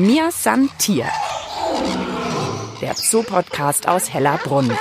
Mir San Tier. Der Zoo-Podcast aus Hellerbrunn.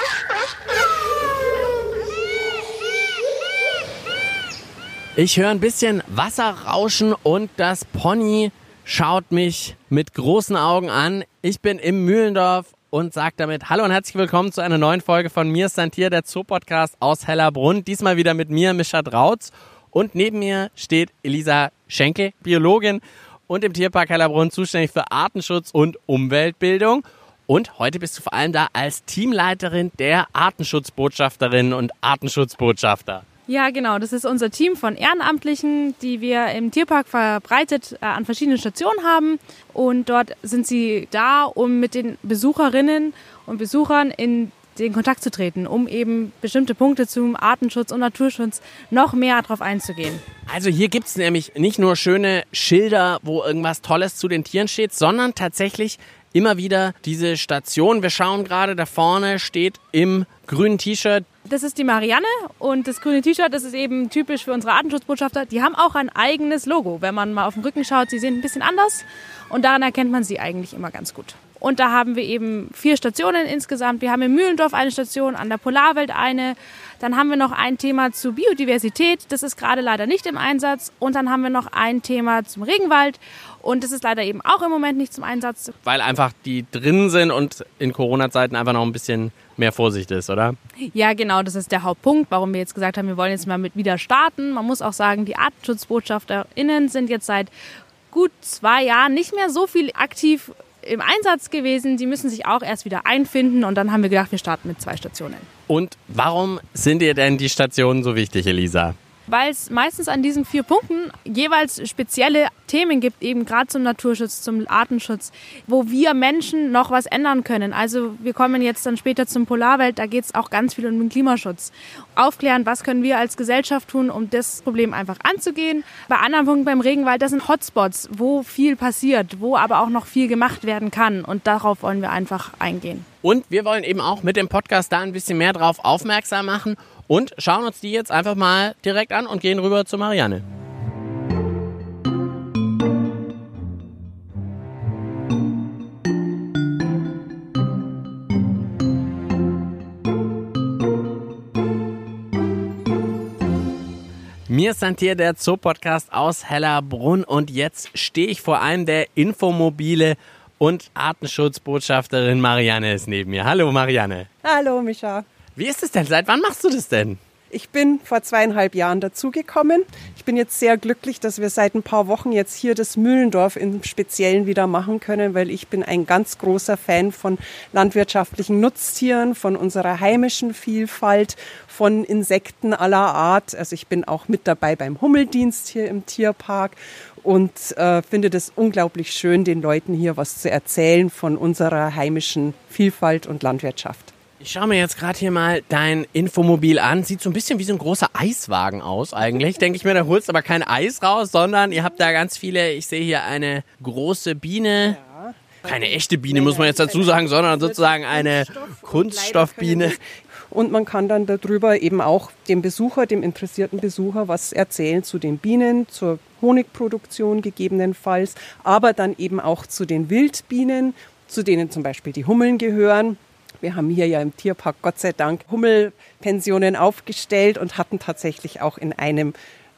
Ich höre ein bisschen Wasser rauschen und das Pony schaut mich mit großen Augen an. Ich bin im Mühlendorf und sage damit Hallo und herzlich willkommen zu einer neuen Folge von Mir Santier, der Zoo-Podcast aus Hellerbrunn. Diesmal wieder mit mir, Mischa Drautz. Und neben mir steht Elisa Schenke, Biologin und im Tierpark Hellerbrunn zuständig für Artenschutz und Umweltbildung. Und heute bist du vor allem da als Teamleiterin der Artenschutzbotschafterinnen und Artenschutzbotschafter. Ja, genau. Das ist unser Team von Ehrenamtlichen, die wir im Tierpark verbreitet äh, an verschiedenen Stationen haben. Und dort sind sie da, um mit den Besucherinnen und Besuchern in den Kontakt zu treten, um eben bestimmte Punkte zum Artenschutz und Naturschutz noch mehr darauf einzugehen. Also hier gibt es nämlich nicht nur schöne Schilder, wo irgendwas Tolles zu den Tieren steht, sondern tatsächlich immer wieder diese Station. Wir schauen gerade, da vorne steht im grünen T-Shirt. Das ist die Marianne und das grüne T-Shirt, das ist eben typisch für unsere Artenschutzbotschafter. Die haben auch ein eigenes Logo. Wenn man mal auf den Rücken schaut, sie sehen ein bisschen anders und daran erkennt man sie eigentlich immer ganz gut. Und da haben wir eben vier Stationen insgesamt. Wir haben in Mühlendorf eine Station, an der Polarwelt eine. Dann haben wir noch ein Thema zu Biodiversität. Das ist gerade leider nicht im Einsatz. Und dann haben wir noch ein Thema zum Regenwald. Und das ist leider eben auch im Moment nicht zum Einsatz. Weil einfach die drin sind und in Corona-Zeiten einfach noch ein bisschen mehr Vorsicht ist, oder? Ja, genau, das ist der Hauptpunkt, warum wir jetzt gesagt haben, wir wollen jetzt mal mit wieder starten. Man muss auch sagen, die ArtenschutzbotschafterInnen sind jetzt seit gut zwei Jahren nicht mehr so viel aktiv im Einsatz gewesen. Die müssen sich auch erst wieder einfinden und dann haben wir gedacht, wir starten mit zwei Stationen. Und warum sind dir denn die Stationen so wichtig, Elisa? Weil es meistens an diesen vier Punkten jeweils spezielle Themen gibt, eben gerade zum Naturschutz, zum Artenschutz, wo wir Menschen noch was ändern können. Also wir kommen jetzt dann später zum Polarwelt, da geht es auch ganz viel um den Klimaschutz. Aufklären, was können wir als Gesellschaft tun, um das Problem einfach anzugehen. Bei anderen Punkten beim Regenwald, das sind Hotspots, wo viel passiert, wo aber auch noch viel gemacht werden kann. Und darauf wollen wir einfach eingehen. Und wir wollen eben auch mit dem Podcast da ein bisschen mehr drauf aufmerksam machen und schauen uns die jetzt einfach mal direkt an und gehen rüber zu Marianne. Mir ist hier der Zoo-Podcast aus Hellerbrunn und jetzt stehe ich vor einem der Infomobile und Artenschutzbotschafterin Marianne ist neben mir. Hallo Marianne. Hallo Micha. Wie ist es denn? Seit wann machst du das denn? Ich bin vor zweieinhalb Jahren dazugekommen. Ich bin jetzt sehr glücklich, dass wir seit ein paar Wochen jetzt hier das Mühlendorf im Speziellen wieder machen können, weil ich bin ein ganz großer Fan von landwirtschaftlichen Nutztieren, von unserer heimischen Vielfalt, von Insekten aller Art. Also ich bin auch mit dabei beim Hummeldienst hier im Tierpark und äh, finde das unglaublich schön, den Leuten hier was zu erzählen von unserer heimischen Vielfalt und Landwirtschaft. Ich schaue mir jetzt gerade hier mal dein Infomobil an. Sieht so ein bisschen wie so ein großer Eiswagen aus eigentlich. Denke ich mir, da holst du aber kein Eis raus, sondern ihr habt da ganz viele, ich sehe hier eine große Biene. Keine echte Biene, muss man jetzt dazu sagen, sondern sozusagen eine Kunststoffbiene. Und man kann dann darüber eben auch dem Besucher, dem interessierten Besucher, was erzählen zu den Bienen, zur Honigproduktion gegebenenfalls, aber dann eben auch zu den Wildbienen, zu denen zum Beispiel die Hummeln gehören wir haben hier ja im Tierpark Gott sei Dank Hummelpensionen aufgestellt und hatten tatsächlich auch in einem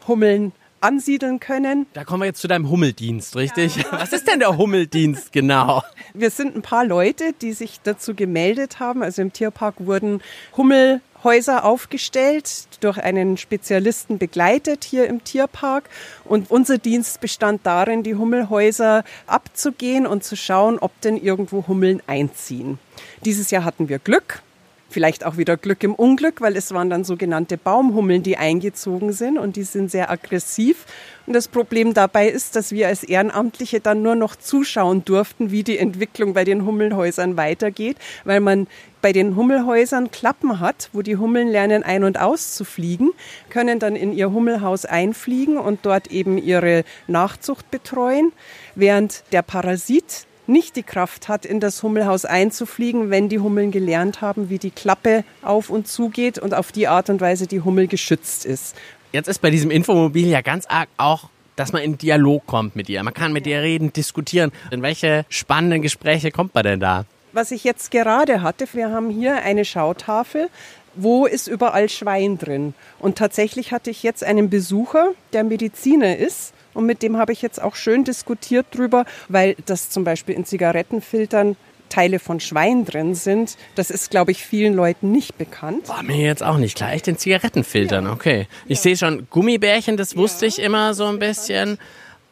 Hummeln ansiedeln können. Da kommen wir jetzt zu deinem Hummeldienst, richtig? Ja. Was ist denn der Hummeldienst genau? Wir sind ein paar Leute, die sich dazu gemeldet haben. Also im Tierpark wurden Hummel Häuser aufgestellt, durch einen Spezialisten begleitet hier im Tierpark. Und unser Dienst bestand darin, die Hummelhäuser abzugehen und zu schauen, ob denn irgendwo Hummeln einziehen. Dieses Jahr hatten wir Glück. Vielleicht auch wieder Glück im Unglück, weil es waren dann sogenannte Baumhummeln, die eingezogen sind und die sind sehr aggressiv. Und das Problem dabei ist, dass wir als Ehrenamtliche dann nur noch zuschauen durften, wie die Entwicklung bei den Hummelhäusern weitergeht, weil man bei den Hummelhäusern Klappen hat, wo die Hummeln lernen ein- und auszufliegen, können dann in ihr Hummelhaus einfliegen und dort eben ihre Nachzucht betreuen, während der Parasit nicht die Kraft hat, in das Hummelhaus einzufliegen, wenn die Hummeln gelernt haben, wie die Klappe auf und zugeht und auf die Art und Weise die Hummel geschützt ist. Jetzt ist bei diesem Infomobil ja ganz arg auch dass man in Dialog kommt mit ihr. Man kann mit ihr reden, diskutieren. In welche spannenden Gespräche kommt man denn da? Was ich jetzt gerade hatte, wir haben hier eine Schautafel wo ist überall Schwein drin. Und tatsächlich hatte ich jetzt einen Besucher, der Mediziner ist. Und mit dem habe ich jetzt auch schön diskutiert drüber, weil das zum Beispiel in Zigarettenfiltern Teile von Schwein drin sind. Das ist, glaube ich, vielen Leuten nicht bekannt. War mir jetzt auch nicht klar. Echt in Zigarettenfiltern, ja. okay. Ich ja. sehe schon Gummibärchen, das wusste ja. ich immer so ein bisschen.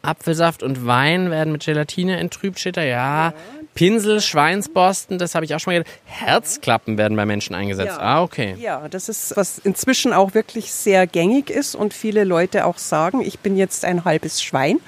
Apfelsaft und Wein werden mit Gelatine enttrübt, steht da. Ja, Pinsel, Schweinsborsten, das habe ich auch schon mal gehört. Herzklappen werden bei Menschen eingesetzt. Ja. Ah, okay. Ja, das ist, was inzwischen auch wirklich sehr gängig ist und viele Leute auch sagen, ich bin jetzt ein halbes Schwein.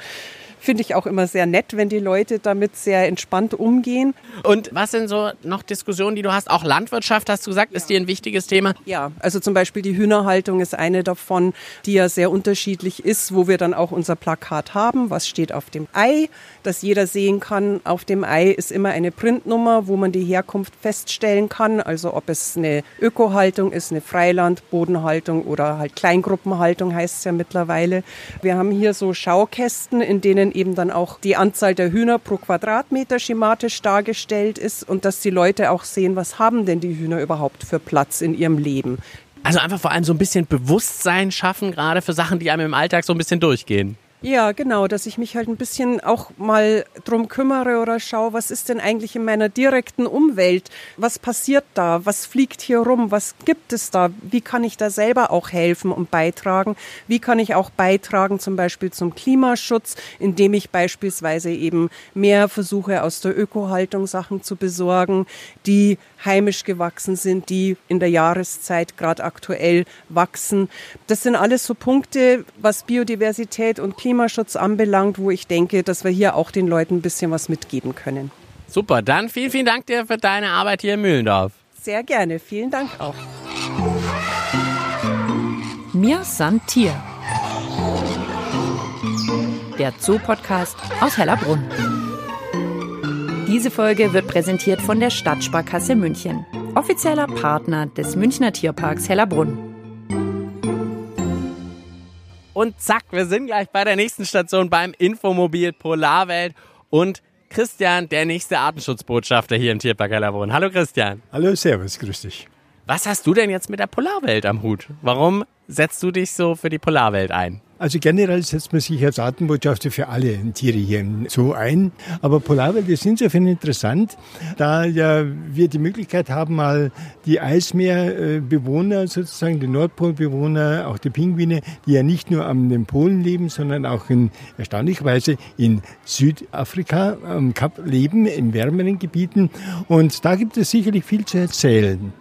Finde ich auch immer sehr nett, wenn die Leute damit sehr entspannt umgehen. Und was sind so noch Diskussionen, die du hast? Auch Landwirtschaft, hast du gesagt, ja. ist dir ein wichtiges Thema? Ja, also zum Beispiel die Hühnerhaltung ist eine davon, die ja sehr unterschiedlich ist, wo wir dann auch unser Plakat haben. Was steht auf dem Ei, dass jeder sehen kann. Auf dem Ei ist immer eine Printnummer, wo man die Herkunft feststellen kann. Also ob es eine Ökohaltung ist, eine Freiland, Bodenhaltung oder halt Kleingruppenhaltung heißt es ja mittlerweile. Wir haben hier so Schaukästen, in denen eben dann auch die Anzahl der Hühner pro Quadratmeter schematisch dargestellt ist und dass die Leute auch sehen, was haben denn die Hühner überhaupt für Platz in ihrem Leben. Also einfach vor allem so ein bisschen Bewusstsein schaffen, gerade für Sachen, die einem im Alltag so ein bisschen durchgehen. Ja, genau, dass ich mich halt ein bisschen auch mal drum kümmere oder schaue, was ist denn eigentlich in meiner direkten Umwelt? Was passiert da? Was fliegt hier rum? Was gibt es da? Wie kann ich da selber auch helfen und beitragen? Wie kann ich auch beitragen zum Beispiel zum Klimaschutz, indem ich beispielsweise eben mehr versuche, aus der Ökohaltung Sachen zu besorgen, die heimisch gewachsen sind, die in der Jahreszeit gerade aktuell wachsen. Das sind alles so Punkte, was Biodiversität und Klimaschutz anbelangt, wo ich denke, dass wir hier auch den Leuten ein bisschen was mitgeben können. Super, dann vielen, vielen Dank dir für deine Arbeit hier in Mühlendorf. Sehr gerne, vielen Dank auch. Mir san Tier. Der Zoo-Podcast aus Hellerbrunn. Diese Folge wird präsentiert von der Stadtsparkasse München, offizieller Partner des Münchner Tierparks Hellerbrunn. Und zack, wir sind gleich bei der nächsten Station beim Infomobil Polarwelt und Christian, der nächste Artenschutzbotschafter hier im Tierpark Hellerbrunn. Hallo Christian. Hallo, Servus, grüß dich. Was hast du denn jetzt mit der Polarwelt am Hut? Warum setzt du dich so für die Polarwelt ein? Also generell setzt man sich als Artenbotschafter für alle Tiere hier Zoo ein. Aber Polarwälder sind insofern interessant, da ja wir die Möglichkeit haben, mal die Eismeerbewohner sozusagen, die Nordpolbewohner, auch die Pinguine, die ja nicht nur am den Polen leben, sondern auch in erstaunlicherweise in Südafrika am Kap leben, in wärmeren Gebieten. Und da gibt es sicherlich viel zu erzählen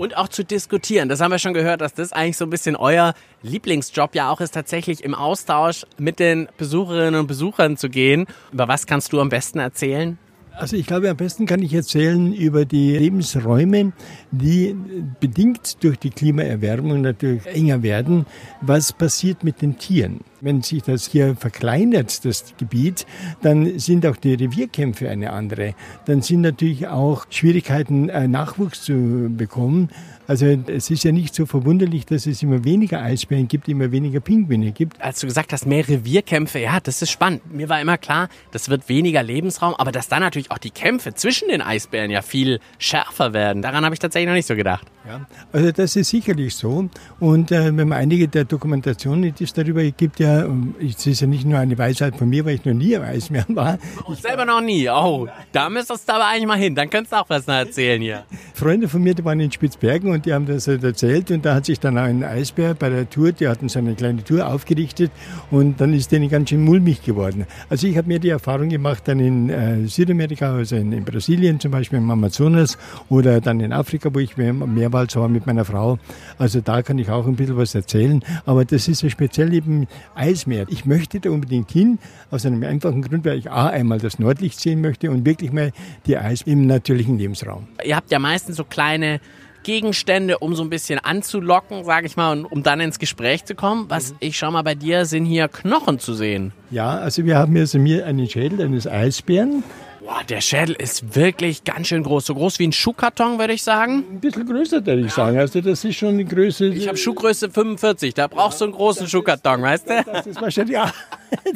und auch zu diskutieren. Das haben wir schon gehört, dass das eigentlich so ein bisschen euer Lieblingsjob ja auch ist, tatsächlich im Austausch mit den Besucherinnen und Besuchern zu gehen. Über was kannst du am besten erzählen? Also ich glaube, am besten kann ich erzählen über die Lebensräume, die bedingt durch die Klimaerwärmung natürlich enger werden. Was passiert mit den Tieren? Wenn sich das hier verkleinert, das Gebiet, dann sind auch die Revierkämpfe eine andere. Dann sind natürlich auch Schwierigkeiten, äh, Nachwuchs zu bekommen. Also es ist ja nicht so verwunderlich, dass es immer weniger Eisbären gibt, immer weniger Pinguine gibt. Als du gesagt hast, mehr Revierkämpfe, ja, das ist spannend. Mir war immer klar, das wird weniger Lebensraum, aber dass dann natürlich auch die Kämpfe zwischen den Eisbären ja viel schärfer werden, daran habe ich tatsächlich noch nicht so gedacht. Ja, also das ist sicherlich so. Und äh, wenn man einige der Dokumentationen, die es darüber gibt, ja, es ist ja nicht nur eine Weisheit von mir, weil ich noch nie am Eisbären war. Ich selber noch nie. Oh, da müsstest du aber eigentlich mal hin. Dann könntest du auch was noch erzählen hier. Freunde von mir, die waren in Spitzbergen und und die haben das halt erzählt und da hat sich dann ein Eisbär bei der Tour, die hatten so eine kleine Tour aufgerichtet und dann ist denen ganz schön mulmig geworden. Also ich habe mir die Erfahrung gemacht dann in äh, Südamerika, also in, in, Brasilien zum Beispiel im Amazonas oder dann in Afrika, wo ich mehr, mehrmals war mit meiner Frau. Also da kann ich auch ein bisschen was erzählen, aber das ist ja speziell eben Eismeer. Ich möchte da unbedingt hin, aus einem einfachen Grund, weil ich A, einmal das Nordlicht sehen möchte und wirklich mal die Eis im natürlichen Lebensraum. Ihr habt ja meistens so kleine Gegenstände, um so ein bisschen anzulocken, sage ich mal, und um dann ins Gespräch zu kommen. Was mhm. ich schau mal bei dir, sind hier Knochen zu sehen. Ja, also wir haben hier also mir einen Schädel eines Eisbären. Boah, der Schädel ist wirklich ganz schön groß. So groß wie ein Schuhkarton, würde ich sagen. Ein bisschen größer, würde ich sagen. Also das ist schon eine Größe. Ich habe Schuhgröße 45. Da brauchst du einen großen Schuhkarton, weißt du? Das ist wahrscheinlich auch.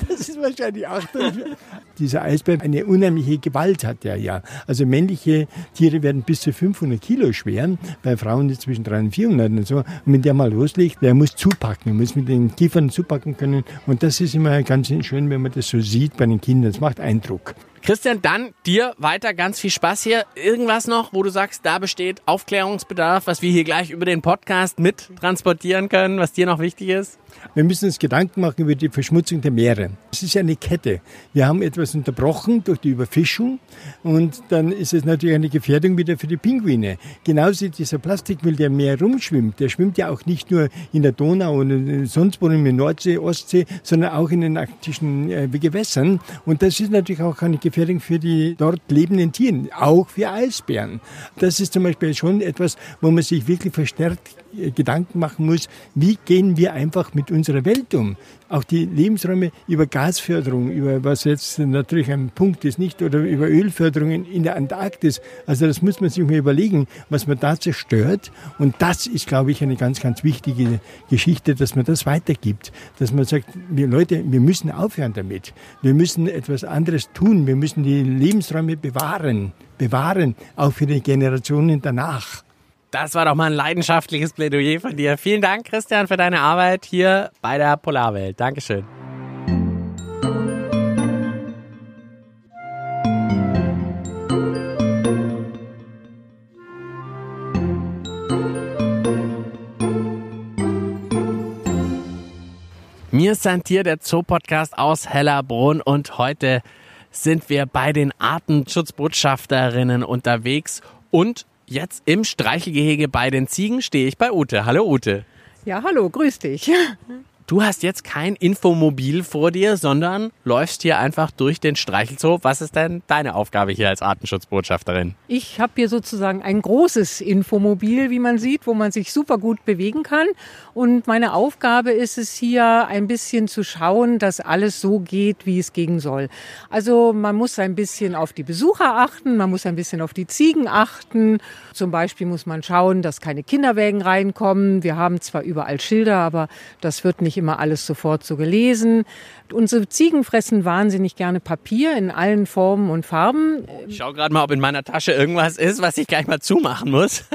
Das ist wahrscheinlich auch. Dieser Eisbär eine unheimliche Gewalt hat er ja. Also männliche Tiere werden bis zu 500 Kilo schwer, bei Frauen zwischen 300 und 400 und so. Und wenn der mal loslegt, der muss zupacken, er muss mit den Kiefern zupacken können. Und das ist immer ganz schön, wenn man das so sieht bei den Kindern. Das macht Eindruck. Christian, dann dir weiter ganz viel Spaß hier. Irgendwas noch, wo du sagst, da besteht Aufklärungsbedarf, was wir hier gleich über den Podcast mit transportieren können, was dir noch wichtig ist? Wir müssen uns Gedanken machen über die Verschmutzung der Meere. Es ist eine Kette. Wir haben etwas unterbrochen durch die Überfischung und dann ist es natürlich eine Gefährdung wieder für die Pinguine. Genauso dieser Plastikmüll, der im Meer rumschwimmt, der schwimmt ja auch nicht nur in der Donau und sonst wo in der Nordsee, Ostsee, sondern auch in den arktischen äh, Gewässern. Und das ist natürlich auch eine Gefährdung für die dort lebenden Tiere, auch für Eisbären. Das ist zum Beispiel schon etwas, wo man sich wirklich verstärkt Gedanken machen muss, wie gehen wir einfach mit unserer Welt um? Auch die Lebensräume über Gasförderung, über was jetzt natürlich ein Punkt ist, nicht, oder über Ölförderungen in der Antarktis. Also das muss man sich mal überlegen, was man da zerstört. Und das ist, glaube ich, eine ganz, ganz wichtige Geschichte, dass man das weitergibt. Dass man sagt, wir Leute, wir müssen aufhören damit. Wir müssen etwas anderes tun. Wir müssen die Lebensräume bewahren. Bewahren, auch für die Generationen danach. Das war doch mal ein leidenschaftliches Plädoyer von dir. Vielen Dank, Christian, für deine Arbeit hier bei der Polarwelt. Dankeschön. Mir ist ein Tier, der Zoopodcast aus Hellerbrunn und heute sind wir bei den Artenschutzbotschafterinnen unterwegs und Jetzt im Streichelgehege bei den Ziegen stehe ich bei Ute. Hallo Ute. Ja, hallo, grüß dich. Du hast jetzt kein Infomobil vor dir, sondern läufst hier einfach durch den Streichelzoo. Was ist denn deine Aufgabe hier als Artenschutzbotschafterin? Ich habe hier sozusagen ein großes Infomobil, wie man sieht, wo man sich super gut bewegen kann. Und meine Aufgabe ist es hier ein bisschen zu schauen, dass alles so geht, wie es gehen soll. Also man muss ein bisschen auf die Besucher achten, man muss ein bisschen auf die Ziegen achten. Zum Beispiel muss man schauen, dass keine Kinderwägen reinkommen. Wir haben zwar überall Schilder, aber das wird nicht nicht immer alles sofort so gelesen. Unsere Ziegen fressen wahnsinnig gerne Papier in allen Formen und Farben. Ich schaue gerade mal, ob in meiner Tasche irgendwas ist, was ich gleich mal zumachen muss.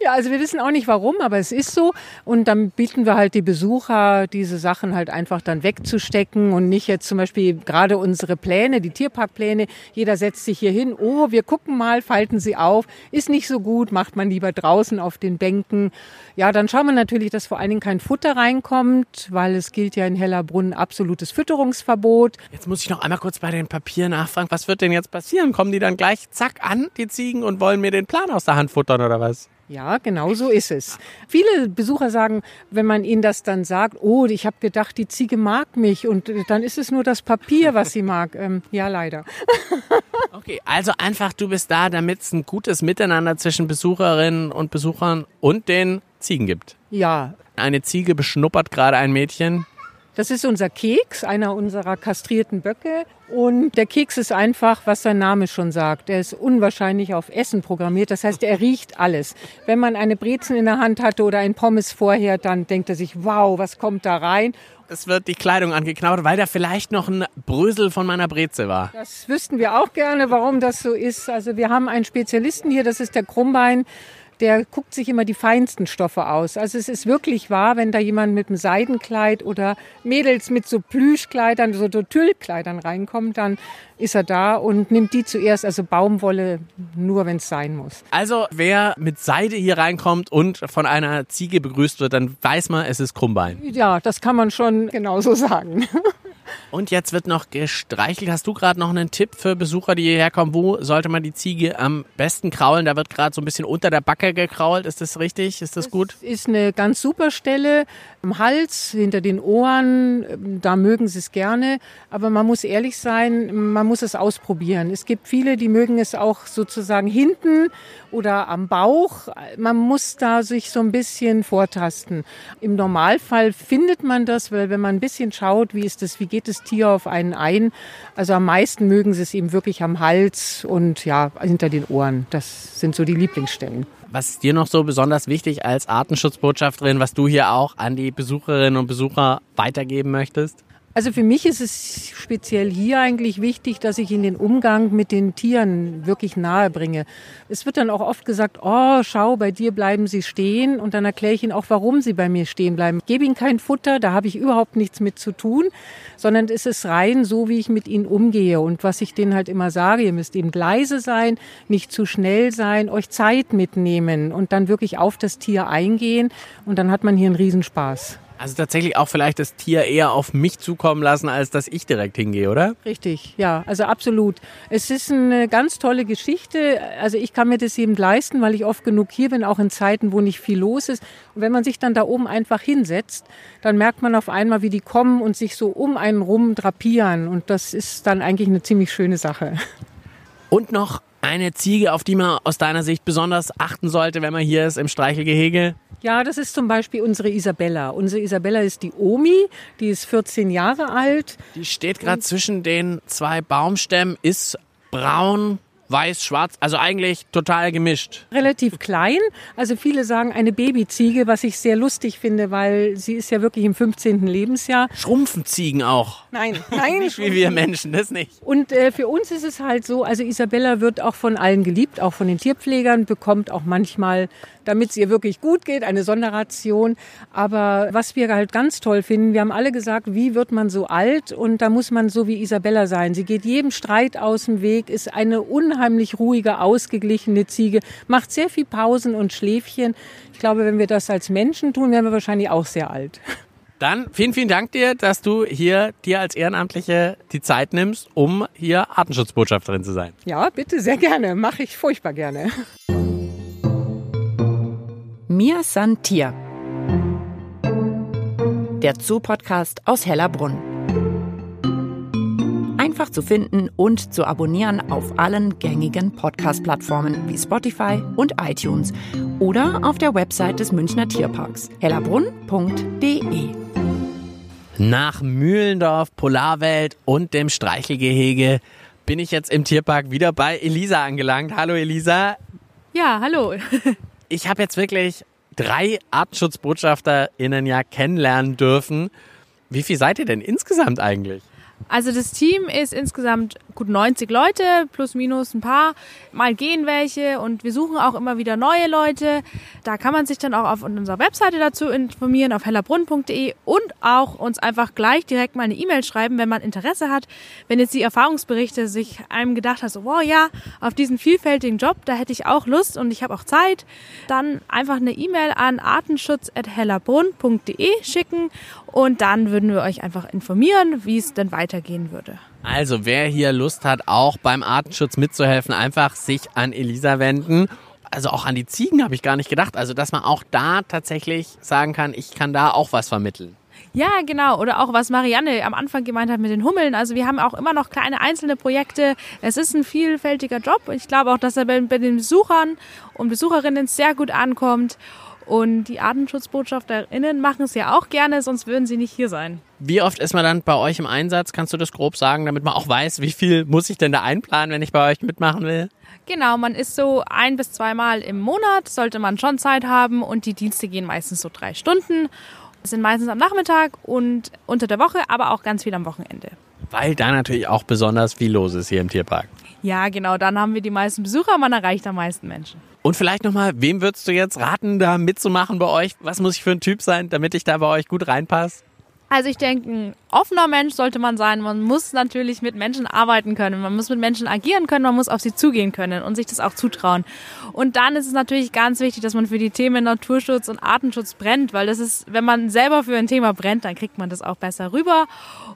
Ja, also wir wissen auch nicht warum, aber es ist so. Und dann bieten wir halt die Besucher, diese Sachen halt einfach dann wegzustecken und nicht jetzt zum Beispiel gerade unsere Pläne, die Tierparkpläne. Jeder setzt sich hier hin. Oh, wir gucken mal, falten sie auf. Ist nicht so gut, macht man lieber draußen auf den Bänken. Ja, dann schauen wir natürlich, dass vor allen Dingen kein Futter reinkommt, weil es gilt ja in Hellerbrunn absolutes Fütterungsverbot. Jetzt muss ich noch einmal kurz bei den Papieren nachfragen. Was wird denn jetzt passieren? Kommen die dann gleich zack an, die Ziegen, und wollen mir den Plan aus der Hand futtern oder was? Ja, genau so ist es. Viele Besucher sagen, wenn man ihnen das dann sagt, oh, ich habe gedacht, die Ziege mag mich und dann ist es nur das Papier, was sie mag. Ähm, ja, leider. Okay, also einfach, du bist da, damit es ein gutes Miteinander zwischen Besucherinnen und Besuchern und den Ziegen gibt. Ja. Eine Ziege beschnuppert gerade ein Mädchen. Das ist unser Keks, einer unserer kastrierten Böcke. Und der Keks ist einfach, was sein Name schon sagt. Er ist unwahrscheinlich auf Essen programmiert. Das heißt, er riecht alles. Wenn man eine Brezen in der Hand hatte oder ein Pommes vorher, dann denkt er sich, wow, was kommt da rein? Es wird die Kleidung angeknabbert, weil da vielleicht noch ein Brösel von meiner Breze war. Das wüssten wir auch gerne, warum das so ist. Also wir haben einen Spezialisten hier, das ist der Krummbein der guckt sich immer die feinsten Stoffe aus. Also es ist wirklich wahr, wenn da jemand mit einem Seidenkleid oder Mädels mit so Plüschkleidern, so Tüllkleidern reinkommt, dann ist er da und nimmt die zuerst, also Baumwolle, nur wenn es sein muss. Also wer mit Seide hier reinkommt und von einer Ziege begrüßt wird, dann weiß man, es ist Krummbein. Ja, das kann man schon genauso sagen. Und jetzt wird noch gestreichelt. Hast du gerade noch einen Tipp für Besucher, die hierher kommen? Wo sollte man die Ziege am besten kraulen? Da wird gerade so ein bisschen unter der Backe gekrault. Ist das richtig? Ist das, das gut? Ist eine ganz super Stelle. Am Hals, hinter den Ohren, da mögen sie es gerne. Aber man muss ehrlich sein, man muss es ausprobieren. Es gibt viele, die mögen es auch sozusagen hinten oder am Bauch. Man muss da sich so ein bisschen vortasten. Im Normalfall findet man das, weil wenn man ein bisschen schaut, wie ist das, wie geht jedes Tier auf einen ein. Also am meisten mögen sie es eben wirklich am Hals und ja, hinter den Ohren. Das sind so die Lieblingsstellen. Was ist dir noch so besonders wichtig als Artenschutzbotschafterin, was du hier auch an die Besucherinnen und Besucher weitergeben möchtest? Also für mich ist es speziell hier eigentlich wichtig, dass ich in den Umgang mit den Tieren wirklich nahe bringe. Es wird dann auch oft gesagt, oh, schau, bei dir bleiben sie stehen. Und dann erkläre ich ihnen auch, warum sie bei mir stehen bleiben. Ich gebe ihnen kein Futter, da habe ich überhaupt nichts mit zu tun, sondern es ist rein so, wie ich mit ihnen umgehe. Und was ich denen halt immer sage, ihr müsst eben leise sein, nicht zu schnell sein, euch Zeit mitnehmen und dann wirklich auf das Tier eingehen. Und dann hat man hier einen Riesenspaß. Also tatsächlich auch vielleicht das Tier eher auf mich zukommen lassen, als dass ich direkt hingehe, oder? Richtig, ja, also absolut. Es ist eine ganz tolle Geschichte. Also ich kann mir das eben leisten, weil ich oft genug hier bin, auch in Zeiten, wo nicht viel los ist. Und wenn man sich dann da oben einfach hinsetzt, dann merkt man auf einmal, wie die kommen und sich so um einen rum drapieren. Und das ist dann eigentlich eine ziemlich schöne Sache. Und noch eine Ziege, auf die man aus deiner Sicht besonders achten sollte, wenn man hier ist im Streichelgehege? Ja, das ist zum Beispiel unsere Isabella. Unsere Isabella ist die Omi, die ist 14 Jahre alt. Die steht gerade zwischen den zwei Baumstämmen, ist braun, weiß, schwarz, also eigentlich total gemischt. Relativ klein. Also viele sagen eine Babyziege, was ich sehr lustig finde, weil sie ist ja wirklich im 15. Lebensjahr. Schrumpfen Ziegen auch. Nein, nein. nicht wie wir Menschen, das nicht. Und äh, für uns ist es halt so, also Isabella wird auch von allen geliebt, auch von den Tierpflegern, bekommt auch manchmal, damit es ihr wirklich gut geht, eine Sonderration. Aber was wir halt ganz toll finden, wir haben alle gesagt, wie wird man so alt? Und da muss man so wie Isabella sein. Sie geht jedem Streit aus dem Weg, ist eine unheimlich ruhige, ausgeglichene Ziege, macht sehr viel Pausen und Schläfchen. Ich glaube, wenn wir das als Menschen tun, wären wir wahrscheinlich auch sehr alt. Dann vielen, vielen Dank dir, dass du hier dir als Ehrenamtliche die Zeit nimmst, um hier Artenschutzbotschafterin zu sein. Ja, bitte, sehr gerne. Mache ich furchtbar gerne. Mir san Tier. Der Zoo-Podcast aus Hellerbrunn. Einfach zu finden und zu abonnieren auf allen gängigen Podcast-Plattformen wie Spotify und iTunes oder auf der Website des Münchner Tierparks hellerbrunn.de. Nach Mühlendorf, Polarwelt und dem Streichelgehege bin ich jetzt im Tierpark wieder bei Elisa angelangt. Hallo Elisa. Ja, hallo. Ich habe jetzt wirklich drei ArtenschutzbotschafterInnen ja kennenlernen dürfen. Wie viel seid ihr denn insgesamt eigentlich? Also das Team ist insgesamt gut 90 Leute, plus minus ein paar. Mal gehen welche und wir suchen auch immer wieder neue Leute. Da kann man sich dann auch auf unserer Webseite dazu informieren, auf hellerbrunn.de und auch uns einfach gleich direkt mal eine E-Mail schreiben, wenn man Interesse hat. Wenn jetzt die Erfahrungsberichte sich einem gedacht hat, so, wow, ja, auf diesen vielfältigen Job, da hätte ich auch Lust und ich habe auch Zeit, dann einfach eine E-Mail an artenschutz.hellerbrunn.de schicken und dann würden wir euch einfach informieren, wie es denn weitergehen würde. Also wer hier Lust hat, auch beim Artenschutz mitzuhelfen, einfach sich an Elisa wenden. Also auch an die Ziegen habe ich gar nicht gedacht. Also dass man auch da tatsächlich sagen kann, ich kann da auch was vermitteln. Ja, genau. Oder auch was Marianne am Anfang gemeint hat mit den Hummeln. Also wir haben auch immer noch kleine einzelne Projekte. Es ist ein vielfältiger Job. Ich glaube auch, dass er bei, bei den Besuchern und Besucherinnen sehr gut ankommt. Und die Artenschutzbotschafterinnen machen es ja auch gerne, sonst würden sie nicht hier sein. Wie oft ist man dann bei euch im Einsatz? Kannst du das grob sagen, damit man auch weiß, wie viel muss ich denn da einplanen, wenn ich bei euch mitmachen will? Genau, man ist so ein bis zweimal im Monat, sollte man schon Zeit haben und die Dienste gehen meistens so drei Stunden. Sind meistens am Nachmittag und unter der Woche, aber auch ganz viel am Wochenende. Weil da natürlich auch besonders viel los ist hier im Tierpark. Ja, genau, dann haben wir die meisten Besucher, man erreicht am meisten Menschen. Und vielleicht nochmal, wem würdest du jetzt raten, da mitzumachen bei euch? Was muss ich für ein Typ sein, damit ich da bei euch gut reinpasse? Also ich denke, ein offener Mensch sollte man sein. Man muss natürlich mit Menschen arbeiten können. Man muss mit Menschen agieren können. Man muss auf sie zugehen können und sich das auch zutrauen. Und dann ist es natürlich ganz wichtig, dass man für die Themen Naturschutz und Artenschutz brennt, weil das ist, wenn man selber für ein Thema brennt, dann kriegt man das auch besser rüber.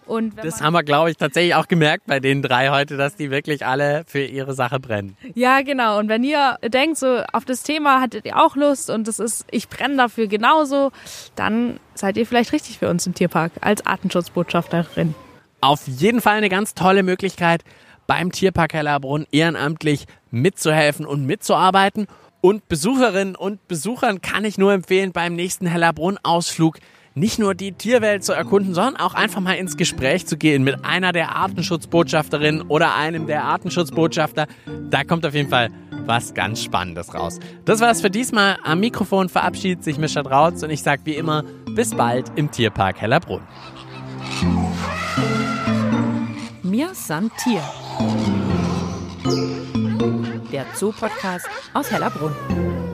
Und das haben wir, glaube ich, tatsächlich auch gemerkt bei den drei heute, dass die wirklich alle für ihre Sache brennen. Ja, genau. Und wenn ihr denkt, so auf das Thema hattet ihr auch Lust und das ist, ich brenne dafür genauso, dann seid ihr vielleicht richtig für uns im Tierpark als Artenschutzbotschafterin. Auf jeden Fall eine ganz tolle Möglichkeit, beim Tierpark Hellerbrunn ehrenamtlich mitzuhelfen und mitzuarbeiten. Und Besucherinnen und Besuchern kann ich nur empfehlen, beim nächsten Hellerbrunn-Ausflug nicht nur die Tierwelt zu erkunden, sondern auch einfach mal ins Gespräch zu gehen mit einer der Artenschutzbotschafterinnen oder einem der Artenschutzbotschafter. Da kommt auf jeden Fall was ganz Spannendes raus. Das war's für diesmal. Am Mikrofon verabschiedet sich Mischa Drautz und ich sage wie immer, bis bald im Tierpark Hellerbrunn. Mir san Tier. Der Zoo-Podcast aus Hellerbrunn.